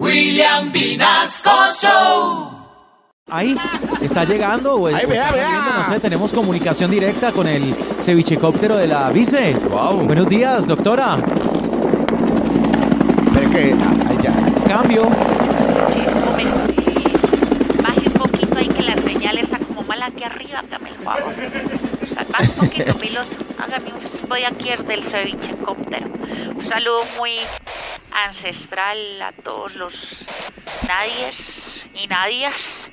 William Vinasco Show. Ahí está llegando o, Ahí, o vea, está vea. saliendo, no sé, tenemos comunicación directa con el cevichecóptero de la vice. Wow. Buenos días, doctora. Pero que, ay, ya. Cambio. Un momento. eh, Baje un poquito ahí que la señal está como mala aquí arriba, hágame el favor. O sea, baje un poquito, piloto. Hágame un... Estoy aquí es del cevichecóptero. Un saludo muy ancestral a todos los nadies y nadias.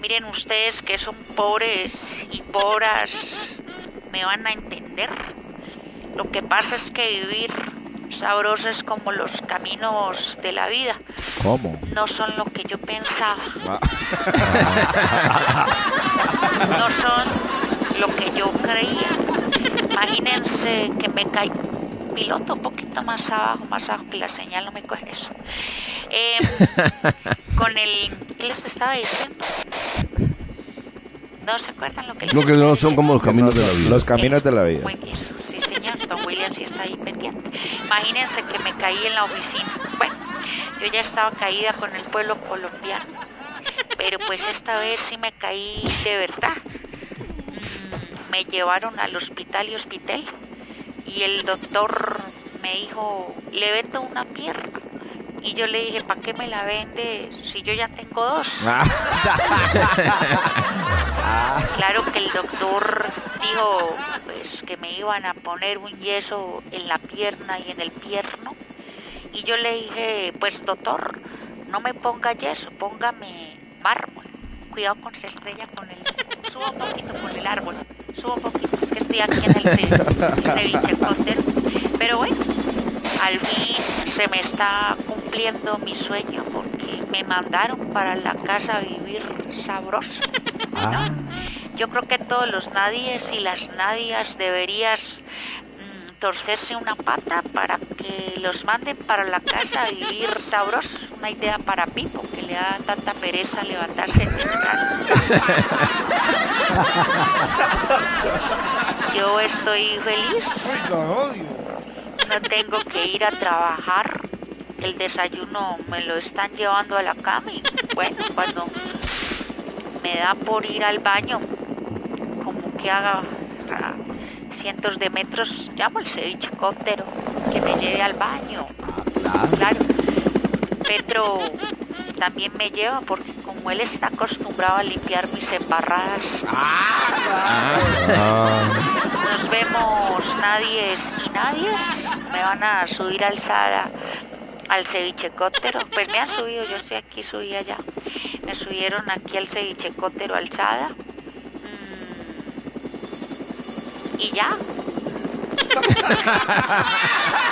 Miren ustedes que son pobres y pobras, me van a entender. Lo que pasa es que vivir sabroso es como los caminos de la vida ¿Cómo? no son lo que yo pensaba, Ah, no son lo que yo creía. Imagínense que me caí piloto un poquito más abajo, más abajo, que la señal no me coge eso. Eh, con el, ¿qué les estaba diciendo? ¿No se acuerdan lo que les Lo que no son diciendo? como los caminos de la vida. Los caminos de la vida. Muy bien, sí señor, don William sí está ahí pendiente. Imagínense que me caí en la oficina. Bueno, yo ya estaba caída con el pueblo colombiano, pero pues esta vez sí me caí de verdad. Mm, Me llevaron al hospital y hospital y el doctor me dijo, le vendo una pierna. Y yo le dije, ¿para qué me la vende si yo ya tengo dos? Claro que el doctor dijo pues que me iban a poner un yeso en la pierna y en el pierno. Y yo le dije, pues doctor, no me ponga yeso, póngame mármol. Cuidado con se estrella con el... Suba un poquito con el árbol. Suba un poquito, es que estoy aquí en el ce- ceviche cóctel. Pero bueno, al fin se me está cumpliendo mi sueño porque me mandaron para la casa a vivir sabroso. Ah, Yo creo que todos los nadies y las nadias deberías mm, torcerse una pata para que los manden para la casa a vivir sabrosos. Una idea para Pipo, que le da tanta pereza levantarse temprano. Yo estoy feliz. No tengo que ir a trabajar. El desayuno me lo están llevando a la cama y bueno, cuando me da por ir al baño, como que haga cientos de metros, llamo al cevichecóptero que me lleve al baño. Claro. Petro también me lleva porque como él está acostumbrado a limpiar mis embarradas. Nos vemos nadies y nadies. Me van a subir alzada al cevichecóptero. Pues me han subido, yo estoy aquí, subí allá. Me subieron aquí al cevichecóptero alzada. Mm, Y ya.